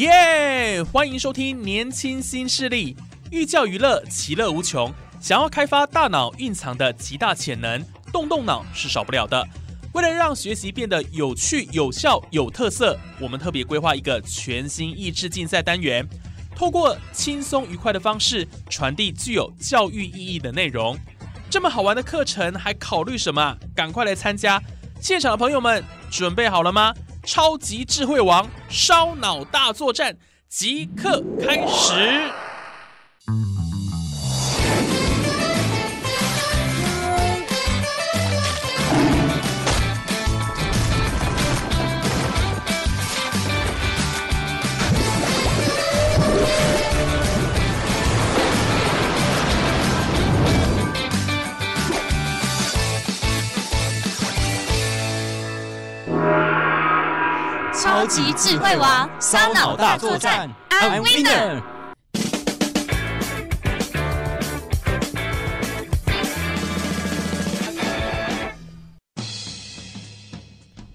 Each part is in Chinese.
耶！欢迎收听《年轻新势力》，寓教于乐，其乐无穷。想要开发大脑蕴藏的极大潜能，动动脑是少不了的。为了让学习变得有趣、有效、有特色，我们特别规划一个全新益智竞赛单元，透过轻松愉快的方式传递具有教育意义的内容。这么好玩的课程，还考虑什么？赶快来参加！现场的朋友们，准备好了吗？超级智慧王烧脑大作战即刻开始！超级智慧王烧脑大作战，I'm winner。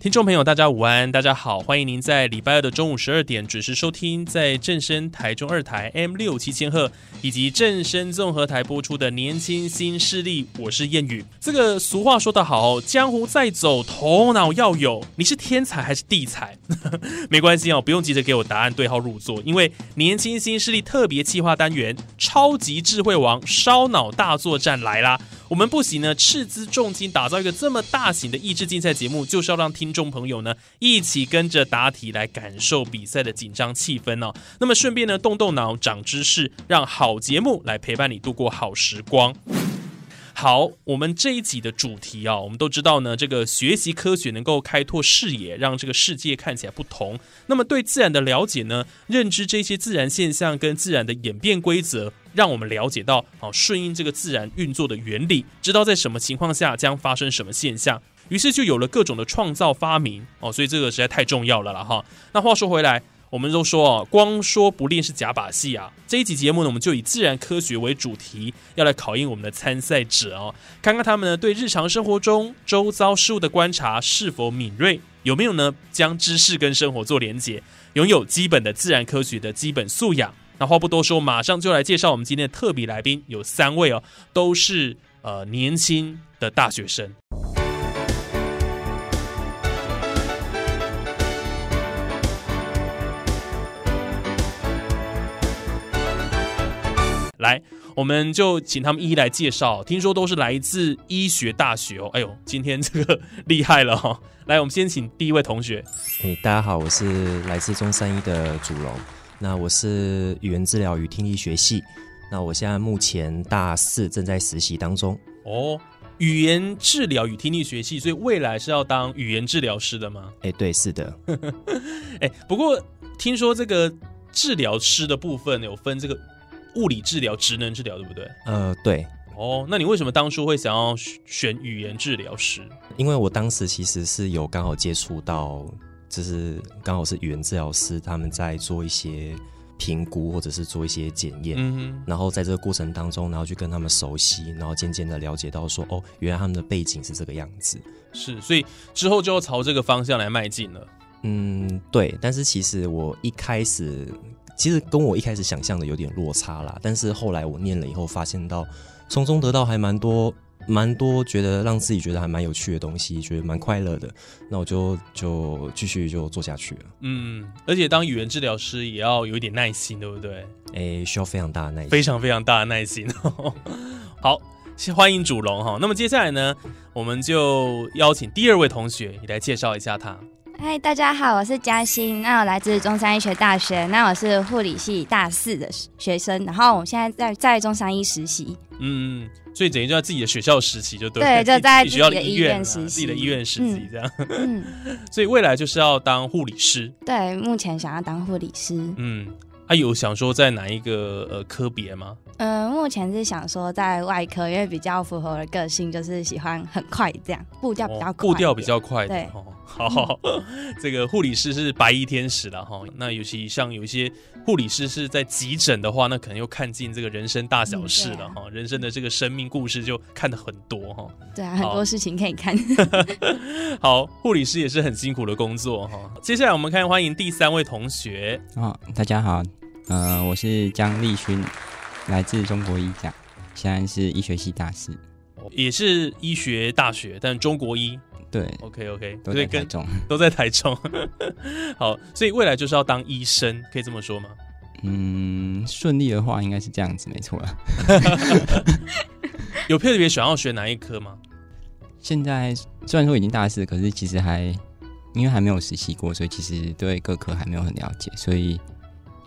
听众朋友，大家午安，大家好，欢迎您在礼拜二的中午十二点准时收听，在正声台中二台 M 六七千赫以及正声综合台播出的年轻新势力，我是谚语。这个俗话说得好，江湖再走，头脑要有。你是天才还是地才？没关系哦，不用急着给我答案对号入座，因为年轻新势力特别企划单元超级智慧王烧脑大作战来啦！我们不惜呢斥资重金打造一个这么大型的益智竞赛节目，就是要让听众朋友呢一起跟着答题来感受比赛的紧张气氛哦。那么顺便呢动动脑、长知识，让好节目来陪伴你度过好时光。好，我们这一集的主题啊，我们都知道呢，这个学习科学能够开拓视野，让这个世界看起来不同。那么对自然的了解呢，认知这些自然现象跟自然的演变规则，让我们了解到哦，顺应这个自然运作的原理，知道在什么情况下将发生什么现象。于是就有了各种的创造发明哦，所以这个实在太重要了了哈。那话说回来。我们都说哦，光说不练是假把戏啊！这一集节目呢，我们就以自然科学为主题，要来考验我们的参赛者哦，看看他们呢对日常生活中周遭事物的观察是否敏锐，有没有呢将知识跟生活做连结，拥有基本的自然科学的基本素养。那话不多说，马上就来介绍我们今天的特别来宾，有三位哦，都是呃年轻的大学生。来，我们就请他们一一来介绍。听说都是来自医学大学哦。哎呦，今天这个厉害了哈！来，我们先请第一位同学。哎，大家好，我是来自中山医的祖龙。那我是语言治疗与听力学系。那我现在目前大四，正在实习当中。哦，语言治疗与听力学系，所以未来是要当语言治疗师的吗？哎，对，是的。哎，不过听说这个治疗师的部分有分这个。物理治疗、职能治疗，对不对？呃，对。哦，那你为什么当初会想要选语言治疗师？因为我当时其实是有刚好接触到，就是刚好是语言治疗师他们在做一些评估或者是做一些检验，嗯然后在这个过程当中，然后去跟他们熟悉，然后渐渐的了解到说，哦，原来他们的背景是这个样子。是，所以之后就要朝这个方向来迈进了。嗯，对。但是其实我一开始。其实跟我一开始想象的有点落差啦，但是后来我念了以后，发现到从中得到还蛮多、蛮多，觉得让自己觉得还蛮有趣的东西，觉得蛮快乐的。那我就就继续就做下去了。嗯，而且当语言治疗师也要有一点耐心，对不对？诶，需要非常大的耐心，非常非常大的耐心。好，先欢迎主龙哈。那么接下来呢，我们就邀请第二位同学，你来介绍一下他。嗨，大家好，我是嘉欣，那我来自中山医学大学，那我是护理系大四的学生，然后我现在在在中山医实习。嗯，所以等于就在自己的学校实习就对了，对，就在自己学校的医医院实习，自己的医院实习这样。嗯，所以未来就是要当护理师。对，目前想要当护理师。嗯，啊，有想说在哪一个呃科别吗？嗯、目前是想说在外科，因为比较符合我的个性，就是喜欢很快这样，步调比较快、哦步调比较快的对哦。好，这个护理师是白衣天使了哈。那尤其像有一些护理师是在急诊的话，那可能又看尽这个人生大小事了哈。人生的这个生命故事就看的很多哈。对啊，很多事情可以看。好，护理师也是很辛苦的工作哈。接下来我们看欢迎第三位同学，哦，大家好，呃，我是江立勋，来自中国医大，现在是医学系大四，也是医学大学，但中国医。对，OK OK，都在台中。都在台中。好，所以未来就是要当医生，可以这么说吗？嗯，顺利的话应该是这样子，没错了。有特别想要学哪一科吗？现在虽然说已经大四，可是其实还因为还没有实习过，所以其实对各科还没有很了解，所以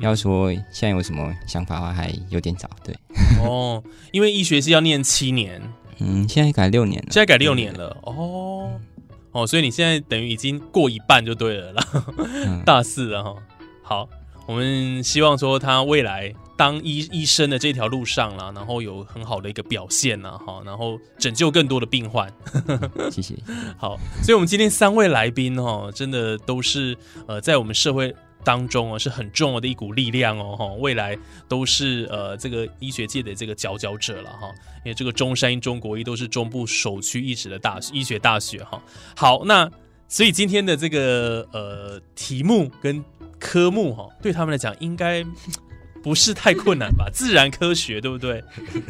要说现在有什么想法的话，还有点早。对，哦，因为医学是要念七年，嗯，现在改六年了，现在改六年了。哦，哦，所以你现在等于已经过一半就对了啦，嗯大四了哈。好，我们希望说他未来当医医生的这条路上啦，然后有很好的一个表现呐，哈，然后拯救更多的病患。谢谢。好，所以我们今天三位来宾哦，真的都是呃，在我们社会当中哦，是很重要的一股力量哦，哈，未来都是呃这个医学界的这个佼佼者了哈。因为这个中山医、中国医都是中部首屈一指的大医学大学哈。好，那所以今天的这个呃题目跟科目哈，对他们来讲应该。不是太困难吧？自然科学对不对？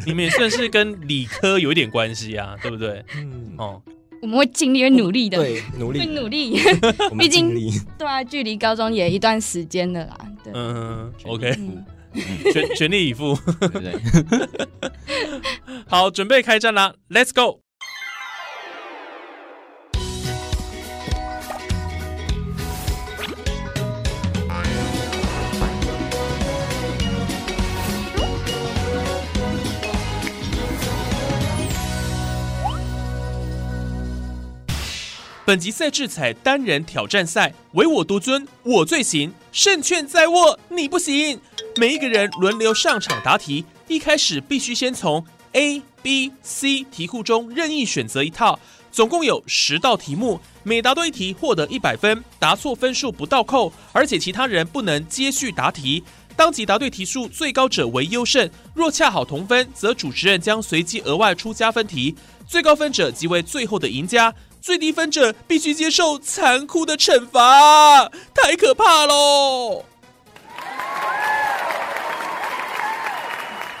你们也算是跟理科有一点关系啊，对不对？嗯，哦，我们会尽力，会努力的，对，努力会，努力。毕竟。对啊，距离高中也一段时间了啦。对，嗯，OK，嗯，全全力以赴。对不对？好，准备开战啦，Let's go！本集赛制采单人挑战赛，唯我独尊，我最行，胜券在握，你不行。每一个人轮流上场答题，一开始必须先从 A、B、C 题库中任意选择一套，总共有十道题目，每答对一题获得一百分，答错分数不倒扣，而且其他人不能接续答题。当即答对题数最高者为优胜，若恰好同分，则主持人将随机额外出加分题，最高分者即为最后的赢家。最低分者必须接受残酷的惩罚，太可怕喽！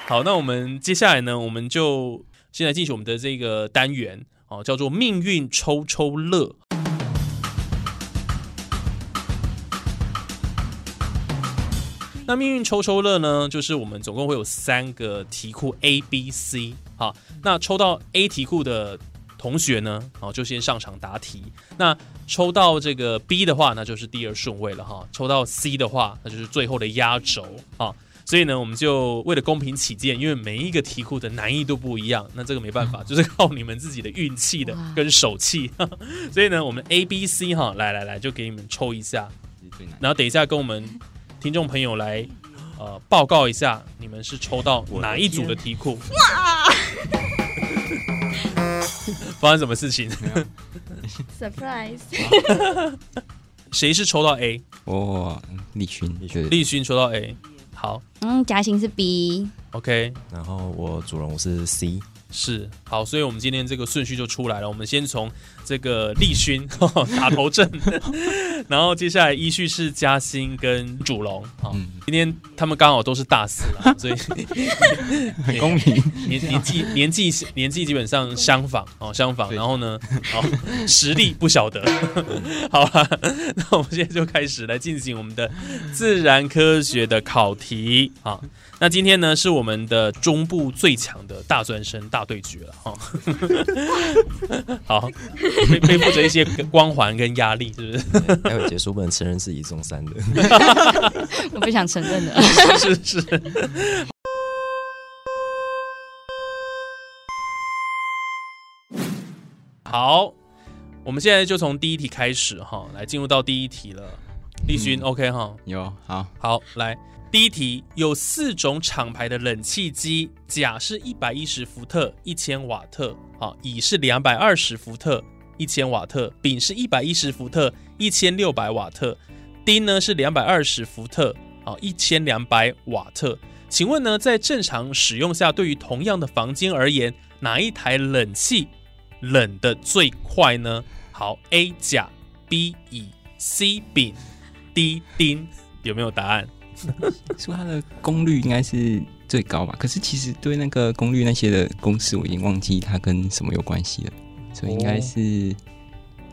好，那我们接下来呢，我们就现在进行我们的这个单元哦，叫做命运抽抽乐。那命运抽抽乐呢，就是我们总共会有三个题库 A、B、C。好，那抽到 A 题库的同学呢，哦，就先上场答题。那抽到这个 B 的话，那就是第二顺位了哈。抽到 C 的话，那就是最后的压轴啊。所以呢，我们就为了公平起见，因为每一个题库的难易度不一样，那这个没办法，就是靠你们自己的运气的跟手气。所以呢，我们 A、B、C 哈，来来来，就给你们抽一下。然后等一下跟我们听众朋友来呃报告一下，你们是抽到哪一组的题库？发生什么事情？surprise，谁是抽到 A？哦立勋，对立勋抽到 A。好嗯，嘉欣是 B，，OK，然后我主人我是 C，是好，所以我们今天这个顺序就出来了。我们先从这个立勋 打头阵，然后接下来依序是嘉兴跟主龙。好，嗯今天他们刚好都是大四了，所以 很公平。年年纪年纪年纪基本上相仿哦，相仿。然后呢，好，实力不晓得。好了，那我们现在就开始来进行我们的自然科学的考题。题啊。那今天呢是我们的中部最强的大专生大对决了哈。好，背背负着一些光环跟压力，是不是？待会结束不能承认自己中三的。我不想承认的。是是是。好，我们现在就从第一题开始哈，来进入到第一题了。立勋、o k 哈，有好，好来。第一题有四种厂牌的冷气机，甲是一百一十伏特一千瓦特，好，乙是两百二十伏特一千瓦特，丙是一百一十伏特一千六百瓦特，丁呢是两百二十伏特，好，一千两百瓦特。请问呢，在正常使用下，对于同样的房间而言，哪一台冷气冷的最快呢？好，A 甲，B 乙，C 丙，D 丁，有没有答案？说它的功率应该是最高吧？可是其实对那个功率那些的公式，我已经忘记它跟什么有关系了。所以应该是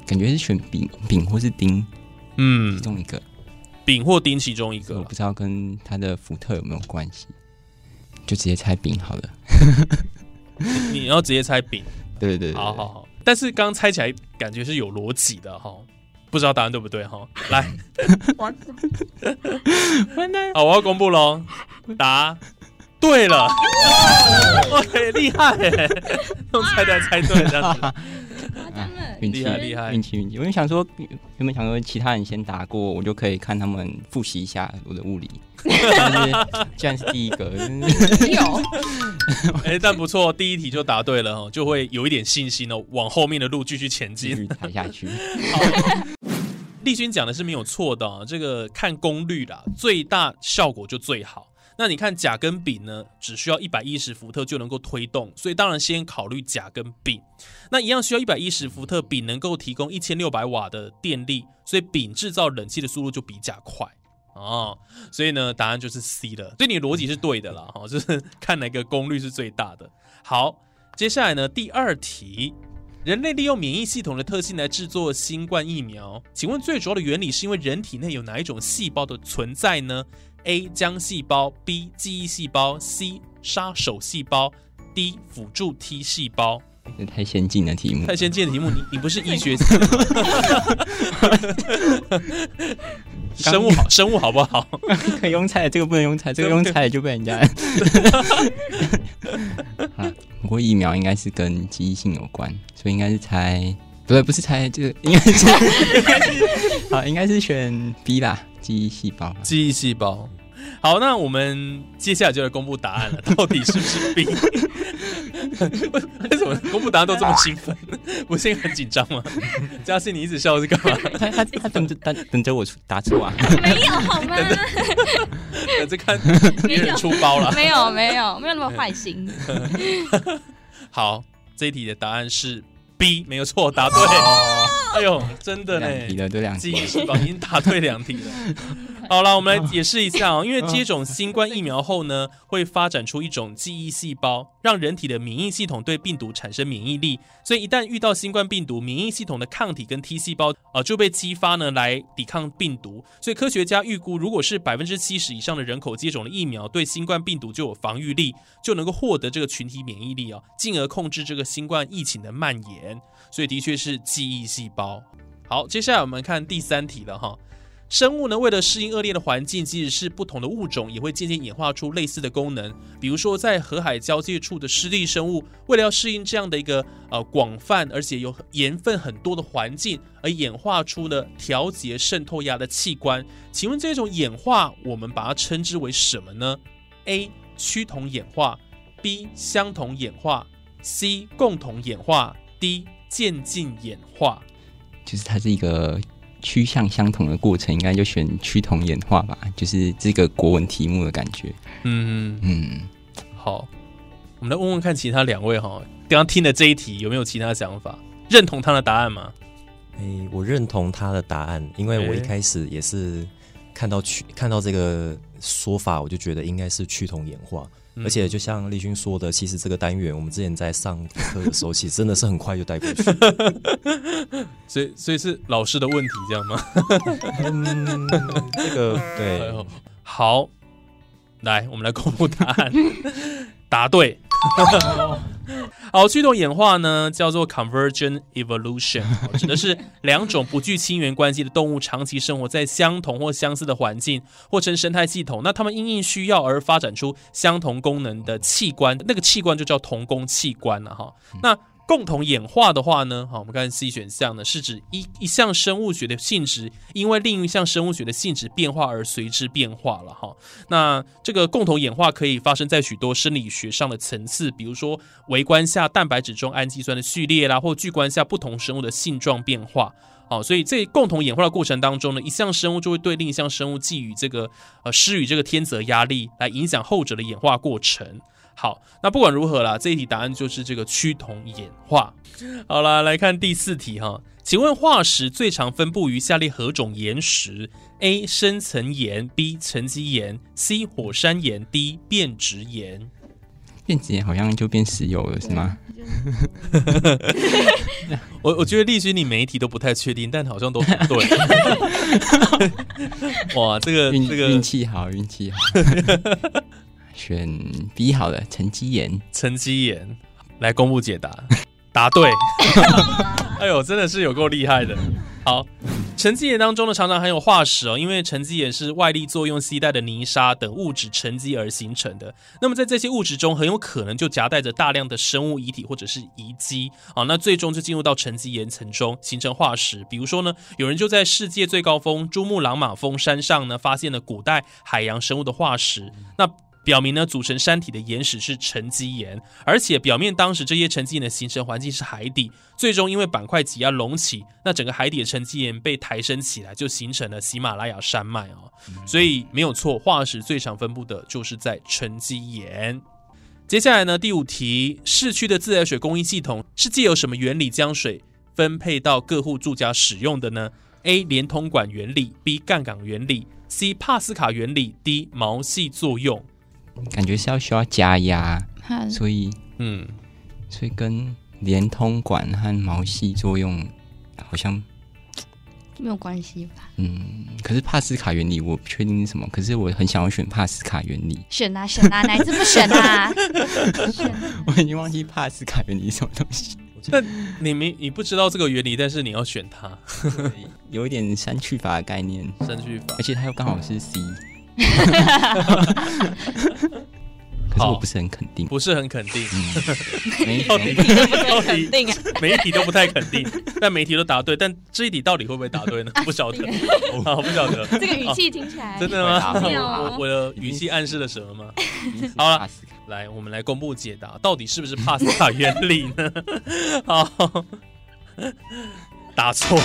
感觉是选丙丙或是丁，嗯其，中一个。丙或丁其中一个我不。知道跟它的福特有没有关系，就直接猜丙好了。你要直接猜丙，对对对，好好好。但是刚刚猜起来感觉是有逻辑的哈，不知道答案对不对哈？来，完蛋，好，我要公布喽，答对了，哇，厉害耶，用猜的猜对了这样子。运气厉害厉害。运气运气！我就想说，原本想说其他人先答过，我就可以看他们复习一下我的物理。但是既然是第一个，有，哎，但不错，第一题就答对了哦，就会有一点信心哦，往后面的路继续前进。继续抬下去。立勋讲的是没有错的、哦，这个看功率啦，最大效果就最好。那你看甲跟丙呢，只需要一百一十伏特就能够推动，所以当然先考虑甲跟丙。那一样需要一百一十伏特，丙能够提供一千六百瓦的电力，所以丙制造冷气的速度就比甲快哦。所以呢，答案就是 C 了。所以你的逻辑是对的啦，哈，就是看哪个功率是最大的。好，接下来呢，第二题。人类利用免疫系统的特性来制作新冠疫苗，请问最主要的原理是因为人体内有哪一种细胞的存在呢？A. 浆细胞，B. 记忆细胞，C. 杀手细胞，D. 辅助 T 细胞。这太先进的题目太，先进的题目，你你不是医学生物好，生物好不好？可以用猜，这个不能用猜，这个用猜就被人家。啊，不过疫苗应该是跟记忆性有关，所以应该是猜，不对，不是猜，这个应该是，应该是，好，应该是选 B 啦，记忆细胞。记忆细胞。好，那我们接下来就来公布答案了，到底是不是 B？为什么公布答案都这么兴奋？不是很紧张吗？嘉欣，你一直笑是干嘛？他他他等着 等等着我出答错啊！没有好吗？等着看别人出包了。没有没有没有那么坏心。好，这一题的答案是 B，没有错，答对。哎呦，真的呢，两题了，都两题。已经答对两题了。好了，我们来解释一下哦。因为接种新冠疫苗后呢，会发展出一种记忆细胞，让人体的免疫系统对病毒产生免疫力。所以一旦遇到新冠病毒，免疫系统的抗体跟 T 细胞呃就被激发呢来抵抗病毒。所以科学家预估，如果是百分之七十以上的人口接种了疫苗，对新冠病毒就有防御力，就能够获得这个群体免疫力哦，进而控制这个新冠疫情的蔓延。所以的确是记忆细胞。好，接下来我们看第三题了哈。生物呢，为了适应恶劣的环境，即使是不同的物种，也会渐渐演化出类似的功能。比如说，在河海交界处的湿地生物，为了要适应这样的一个呃广泛而且有盐分很多的环境，而演化出了调节渗透压的器官。请问这种演化，我们把它称之为什么呢？A. 趋同演化，B. 相同演化，C. 共同演化，D. 渐进演化。就是它是一个趋向相同的过程，应该就选趋同演化吧，就是这个国文题目的感觉。嗯，嗯，好，我们来问问看其他两位哈，刚刚听的这一题有没有其他想法？认同他的答案吗？诶，我认同他的答案，因为我一开始也是看到趋看到这个说法，我就觉得应该是趋同演化。嗯而且就像立勋说的，其实这个单元我们之前在上课的时候，其实真的是很快就带过去。所以所以是老师的问题这样吗？嗯，这个 哎对，好，来，我们来公布答案，答对。好，趋同演化呢，叫做 convergent evolution，指的是两种不具亲缘关系的动物长期生活在相同或相似的环境，或称生态系统。那它们因应需要而发展出相同功能的器官，那个器官就叫同工器官了哈。那共同演化的话呢，好，我们看 C 选项呢，是指一一项生物学的性质因为另一项生物学的性质变化而随之变化了哈。那这个共同演化可以发生在许多生理学上的层次，比如说微观下蛋白质中氨基酸的序列啦，或巨观下不同生物的性状变化。好，所以在共同演化的过程当中呢，一项生物就会对另一项生物寄予这个呃施予这个天择压力，来影响后者的演化过程。好，那不管如何啦，这一题答案就是这个趋同演化。好啦，来看第四题哈，请问化石最常分布于下列何种岩石？A. 深层岩，B. 沉积岩，C. 火山岩，D. 变质岩。变质岩好像就变石油了，是吗？我我觉得立勋你每一题都不太确定，但好像都很对。哇，这个运这个运气好，运气好。选 B 好了，沉积岩。沉积岩来公布解答，答对。哎呦，真的是有够厉害的。好，沉积岩当中呢，常常含有化石哦，因为沉积岩是外力作用携带的泥沙等物质沉积而形成的。那么在这些物质中，很有可能就夹带着大量的生物遗体或者是遗迹啊，那最终就进入到沉积岩层中形成化石。比如说呢，有人就在世界最高峰珠穆朗玛峰山上呢，发现了古代海洋生物的化石。那表明呢，组成山体的岩石是沉积岩，而且表面当时这些沉积岩的形成环境是海底，最终因为板块挤压隆起，那整个海底的沉积岩被抬升起来，就形成了喜马拉雅山脉哦。所以没有错，化石最常分布的就是在沉积岩。接下来呢，第五题，市区的自来水供应系统是借由什么原理将水分配到各户住家使用的呢？A. 连通管原理，B. 杠杆原理，C. 帕斯卡原理，D. 毛细作用。感觉是要需要加压，所以嗯，所以跟连通管和毛细作用好像没有关系吧？嗯，可是帕斯卡原理我不确定是什么，可是我很想要选帕斯卡原理，选啊选啊，哪一次不选啊？选我已经忘记帕斯卡原理是什么东西，但你没你不知道这个原理，但是你要选它，有一点删去法的概念，删去法。而。且它又刚好是 C，可是我不是很肯定，不是很肯定，没到底没到底肯定啊，每一题都不太肯定，但每一题都答对，但这一题到底会不会答对呢？不晓得，啊，不晓得，这个语气听起来真的吗？我我的语气暗示了什么吗？好了来，我们来公布解答，到底是不是帕斯卡原理呢？好，答错，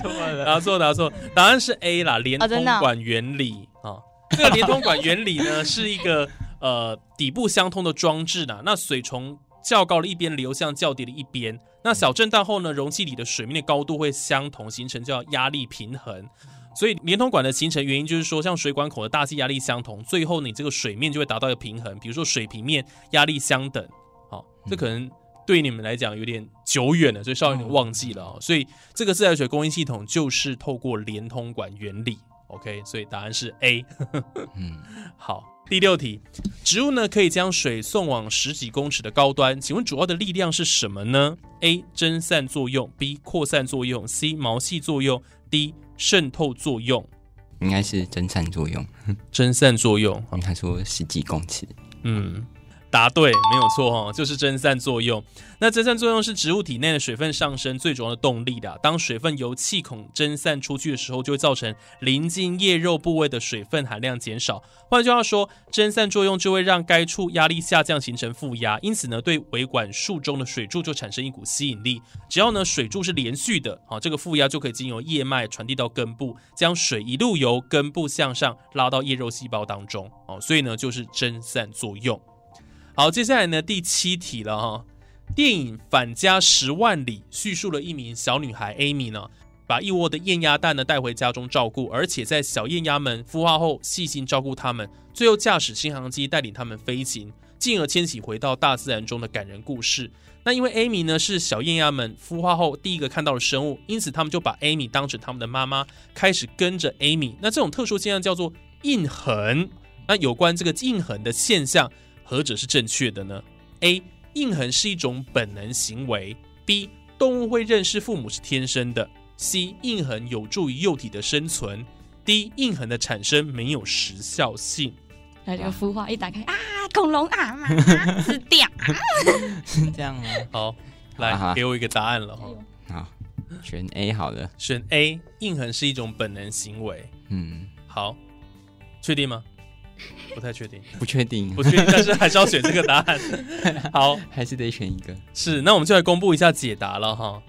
错了，答错，答错，答案是 A 啦，连通管原理啊。这个连通管原理呢，是一个呃底部相通的装置呢。那水从较高的一边流向较低的一边，那小震荡后呢，容器里的水面的高度会相同，形成叫压力平衡。所以连通管的形成原因就是说，像水管口的大气压力相同，最后你这个水面就会达到一个平衡。比如说水平面压力相等，好，这可能对你们来讲有点久远了，所以稍微有点忘记了哦。所以这个自来水供应系统就是透过连通管原理。OK，所以答案是 A。嗯，好，第六题，植物呢可以将水送往十几公尺的高端，请问主要的力量是什么呢？A. 蒸散作用，B. 扩散作用，C. 毛细作用，D. 渗透作用。应该是蒸散作用，蒸散作用，因为他说十几公尺，嗯，答对，没有错哦，就是蒸散作用。那蒸散作用是植物体内的水分上升最主要的动力的。当水分由气孔蒸散出去的时候，就会造成临近叶肉部位的水分含量减少。换句话说，蒸散作用就会让该处压力下降，形成负压。因此呢，对维管束中的水柱就产生一股吸引力。只要呢水柱是连续的，好，这个负压就可以经由叶脉传递到根部，将水一路由根部向上拉到叶肉细胞当中。哦，所以呢就是蒸散作用。好，接下来呢第七题了哈。电影《返家十万里》叙述了一名小女孩 Amy 呢，把一窝的燕鸭蛋呢带回家中照顾，而且在小燕鸭们孵化后细心照顾它们，最后驾驶新航机带领它们飞行，进而迁徙回到大自然中的感人故事。那因为 Amy 呢是小燕鸭们孵化后第一个看到的生物，因此他们就把 Amy 当成他们的妈妈，开始跟着 Amy。那这种特殊现象叫做印痕。那有关这个印痕的现象，何者是正确的呢？A. 印痕是一种本能行为。B. 动物会认识父母是天生的。C. 印痕有助于幼体的生存。D. 印痕的产生没有时效性。来这个孵化一打开啊，恐龙啊，妈妈吃掉。是 这样吗？好，来好给我一个答案了哈。好，选 A 好了。选 A，印痕是一种本能行为。嗯，好，确定吗？不太确定，不确定，不确定，但是还是要选这个答案。好，还是得选一个。是，那我们就来公布一下解答了哈。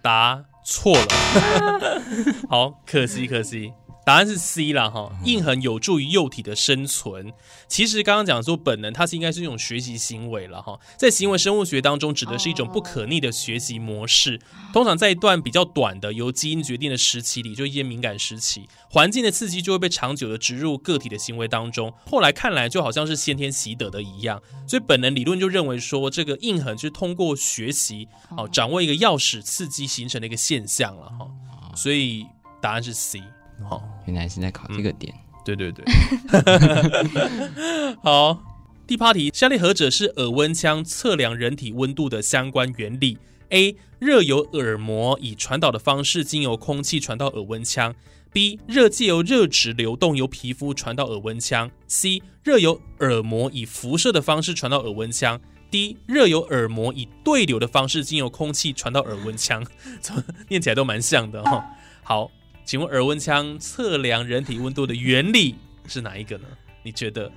答错了，好，可惜可惜。答案是 C 啦，哈，印痕有助于幼体的生存。其实刚刚讲说本能，它是应该是一种学习行为了，哈，在行为生物学当中，指的是一种不可逆的学习模式。通常在一段比较短的由基因决定的时期里，就一些敏感时期，环境的刺激就会被长久的植入个体的行为当中。后来看来就好像是先天习得的一样，所以本能理论就认为说，这个印痕就是通过学习，哦，掌握一个钥匙刺激形成的一个现象了，哈。所以答案是 C。好，原来是在考这个点。对对对，好，第八题，下列何者是耳温枪测量人体温度的相关原理？A. 热由耳膜以传导的方式经由空气传到耳温枪；B. 热借由热值流动由皮肤传到耳温枪；C. 热由耳膜以辐射的方式传到耳温枪；D. 热由耳膜以对流的方式经由空气传到耳温枪。念起来都蛮像的哈。好。请问耳温枪测量人体温度的原理是哪一个呢？你觉得？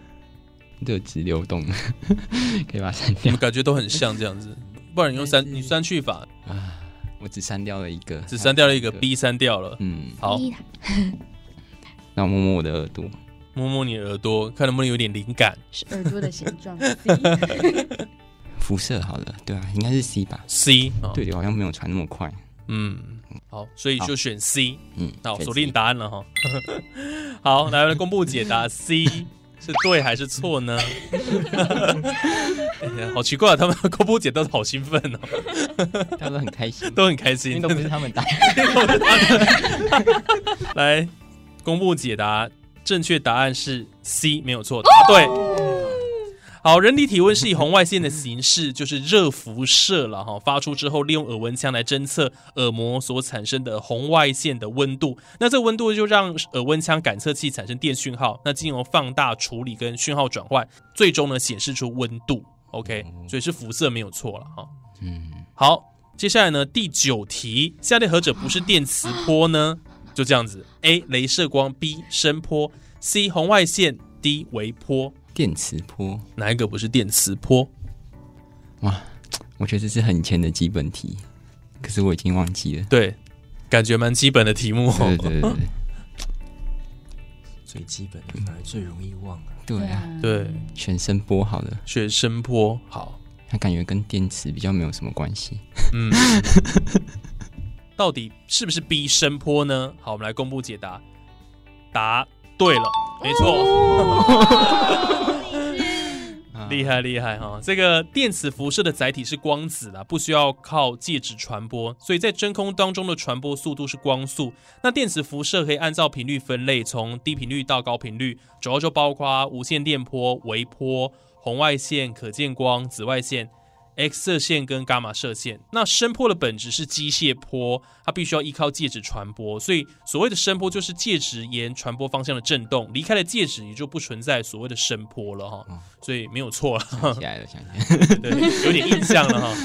热值流动，可以把它删掉。感觉都很像这样子，不然你用删你删去法啊？我只删掉了一个，只删掉了一个 B，删掉了。嗯，好。那我摸摸我的耳朵，摸摸你的耳朵，看能不能有点灵感。是耳朵的形状。辐射好了，对啊，应该是 C 吧？C，对，好像没有传那么快。嗯，好，所以就选 C。嗯，好，锁定答案了哈。好，来来公布解答，C 是对还是错呢？哎好奇怪，他们公布解答都好兴奋哦，他们很开心，都很开心，都不是他们答。来公布解答，正确答案是 C，没有错，答对。好，人体体温是以红外线的形式，就是热辐射了哈，发出之后，利用耳温枪来侦测耳膜所产生的红外线的温度。那这个温度就让耳温枪感测器产生电讯号，那经由放大处理跟讯号转换，最终呢显示出温度。OK，所以是辐射没有错了哈。嗯，好，接下来呢第九题，下列何者不是电磁波呢？就这样子，A. 镭射光，B. 声波，C. 红外线，D. 微波。电磁波哪一个不是电磁波？哇，我觉得这是很浅的基本题，可是我已经忘记了。对，感觉蛮基本的题目。对对对，最基本的反而最容易忘。对啊，对，全声波好了，全声波好。它感觉跟电磁比较没有什么关系。嗯，到底是不是 B 声波呢？好，我们来公布解答。答对了，没错。厉害厉害哈！这个电磁辐射的载体是光子啦，不需要靠介质传播，所以在真空当中的传播速度是光速。那电磁辐射可以按照频率分类，从低频率到高频率，主要就包括无线电波、微波、红外线、可见光、紫外线。X 射线跟伽马射线，那声波的本质是机械波，它必须要依靠介质传播，所以所谓的声波就是介质沿传播方向的震动，离开了介质也就不存在所谓的声波了哈，所以没有错了，想起来了，想起来了，对，有点印象了哈，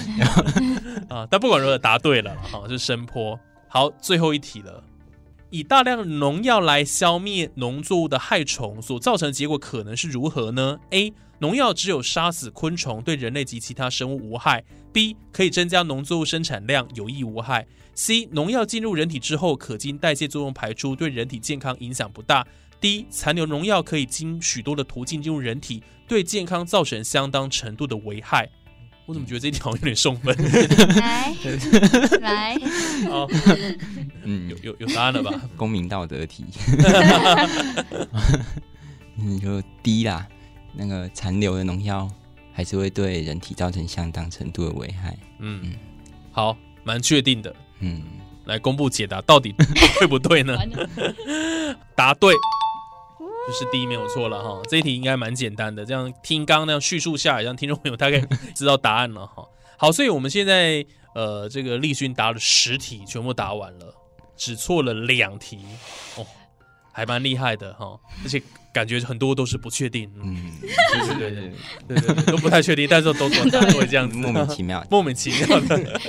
啊，但不管如何答对了哈，是声波。好，最后一题了，以大量农药来消灭农作物的害虫所造成的结果可能是如何呢？A 农药只有杀死昆虫，对人类及其他生物无害。B 可以增加农作物生产量，有益无害。C 农药进入人体之后，可经代谢作用排出，对人体健康影响不大。D 残留农药可以经许多的途径进入人体，对健康造成相当程度的危害。我怎么觉得这一条有点送分？来来，好，嗯，有有有答案了吧？公民道德题，嗯，就低啦。那个残留的农药还是会对人体造成相当程度的危害。嗯，好，蛮确定的。嗯，来公布解答，到底对不对呢？答对，就是第一没有错了哈。这一题应该蛮简单的，这样听刚刚那样叙述下来，让听众朋友大概知道答案了哈。好，所以我们现在呃，这个立勋答了十题，全部答完了，只错了两题哦，还蛮厉害的哈。而且感觉很多都是不确定，嗯，嗯，对对对对对，对对对，都不太确定，但是都都都会这样子，莫名其妙。莫名其妙的，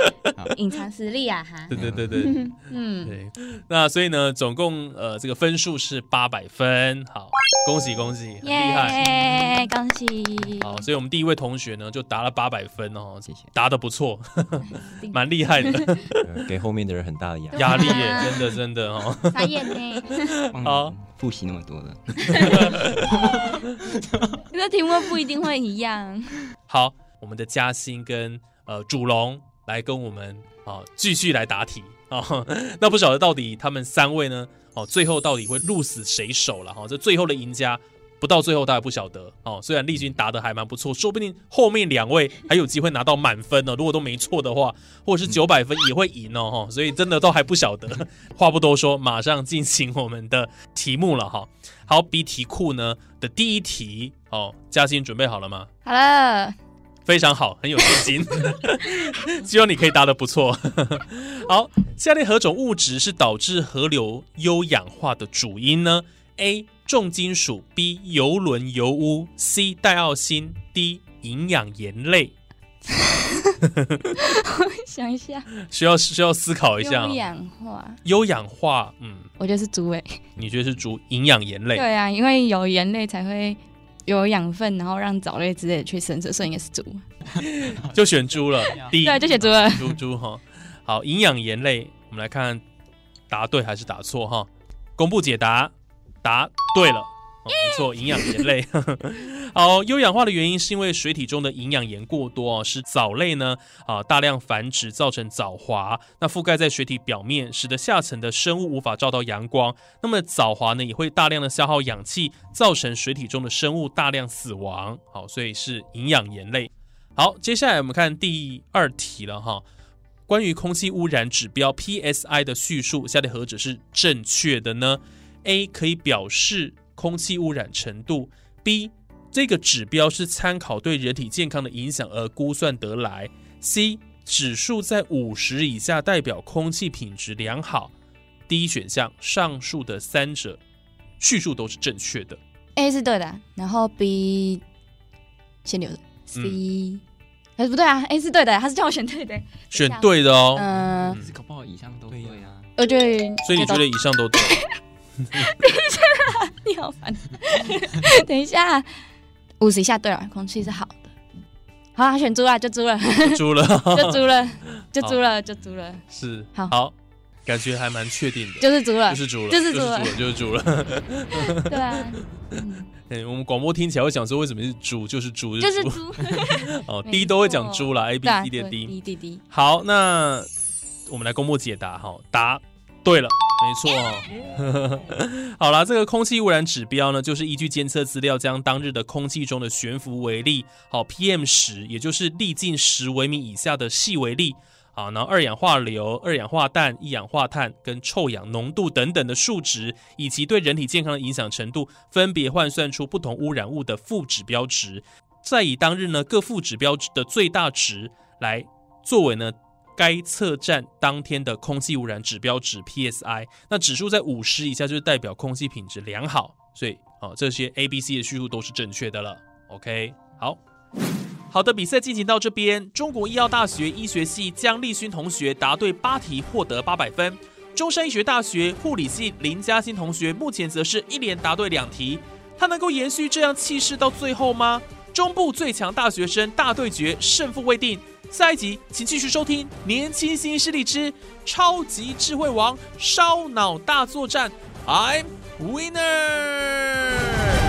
隐藏实力啊哈。对对对对。嗯，对，那所以呢，总共呃这个分数是八百分，好，恭喜恭喜，很厉害。耶，恭喜！好，所以我们第一位同学呢就答了八百分哦，谢谢，答的不错，蛮厉害的，呃给后面的人很大的压力。压力耶，真的真的哦。傻眼呢，好嗯，复习那么多了，这个题目不一定会一样。好，我们的嘉欣跟呃主龙来跟我们啊继续来答题啊、那不晓得到底他们三位呢哦最后到底会鹿死谁手了哈、这最后的赢家。不到最后，大家不晓得哦。虽然丽君答的还蛮不错，说不定后面两位还有机会拿到满分哦。如果都没错的话，或者是九百分也会赢哦。哈，所以真的都还不晓得。话不多说，马上进行我们的题目了哈。好，比题库呢的第一题哦，嘉欣准备好了吗？好了，非常好，很有信心，希望你可以答得不错。好，下列何种物质是导致河流优氧化的主因呢？A. 重金属，B. 油轮油污，C. 戴奥辛，D. 营养盐类。我 想一下，需要需要思考一下优哦。氧化，优氧化，嗯，我觉得是猪诶。你觉得是主营养盐类？对啊，因为有盐类才会有养分，然后让藻类之类的去生成，所以应该是猪。就选猪了。第一，对，就选猪了。猪猪哈。好，营养盐类，我们来看答对还是答错哈。公布解答，答对了。哦，没错，营养盐类。好，优氧化的原因是因为水体中的营养盐过多哦，使藻类呢啊大量繁殖，造成藻华，那覆盖在水体表面，使得下层的生物无法照到阳光。那么藻华呢也会大量的消耗氧气，造成水体中的生物大量死亡。好，所以是营养盐类。好，接下来我们看第二题了哈。关于空气污染指标 PSI 的叙述，下列何者是正确的呢？A 可以表示空气污染程度；B 这个指标是参考对人体健康的影响而估算得来；C 指数在五十以下代表空气品质良好。D 选项上述的三者叙述都是正确的。A 是对的，然后 B 先留着，C 嗯还是不对啊？A 是对的，他是叫我选对的。选对的哦，嗯，其实搞不好以上都对啊。我觉得，所以你觉得以上都对？你好烦。等一下，五十以下对了，空气是好的。好啊，选猪了，就猪了，猪了，就猪了，就猪了，就猪了，是好好，感觉还蛮确定的。就是猪了就。是猪了，就是猪了就是猪了。对啊，嗯嗯，我们广播听起来会想说，为什么是猪？就是猪，就是猪。哦没，D 都会讲错猪啦 a B C 点对 D。D D D。好，那我们来公布解答哈，答对了，没错哦。好啦，这个空气污染指标呢，就是依据监测资料，将当日的空气中的悬浮微粒，好 PM 十，也就是粒径十微米以下的细微粒。啊，然后二氧化硫、二氧化氮、一氧化碳跟臭氧浓度等等的数值，以及对人体健康的影响程度，分别换算出不同污染物的负指标值，再以当日呢各负指标值的最大值来作为呢该测站当天的空气污染指标值 PSI。那指数在五十以下，就是代表空气品质良好。所以啊，这些 A、B、C 的叙述都是正确的了。OK，好。好的，比赛进行到这边，中国医药大学医学系江立勋同学答对八题，获得八百分；中山医学大学护理系林嘉欣同学目前则是一连答对两题。他能够延续这样气势到最后吗？中部最强大学生大对决，胜负未定。下一集请继续收听《年轻新势力之超级智慧王烧脑大作战》，I'm winner。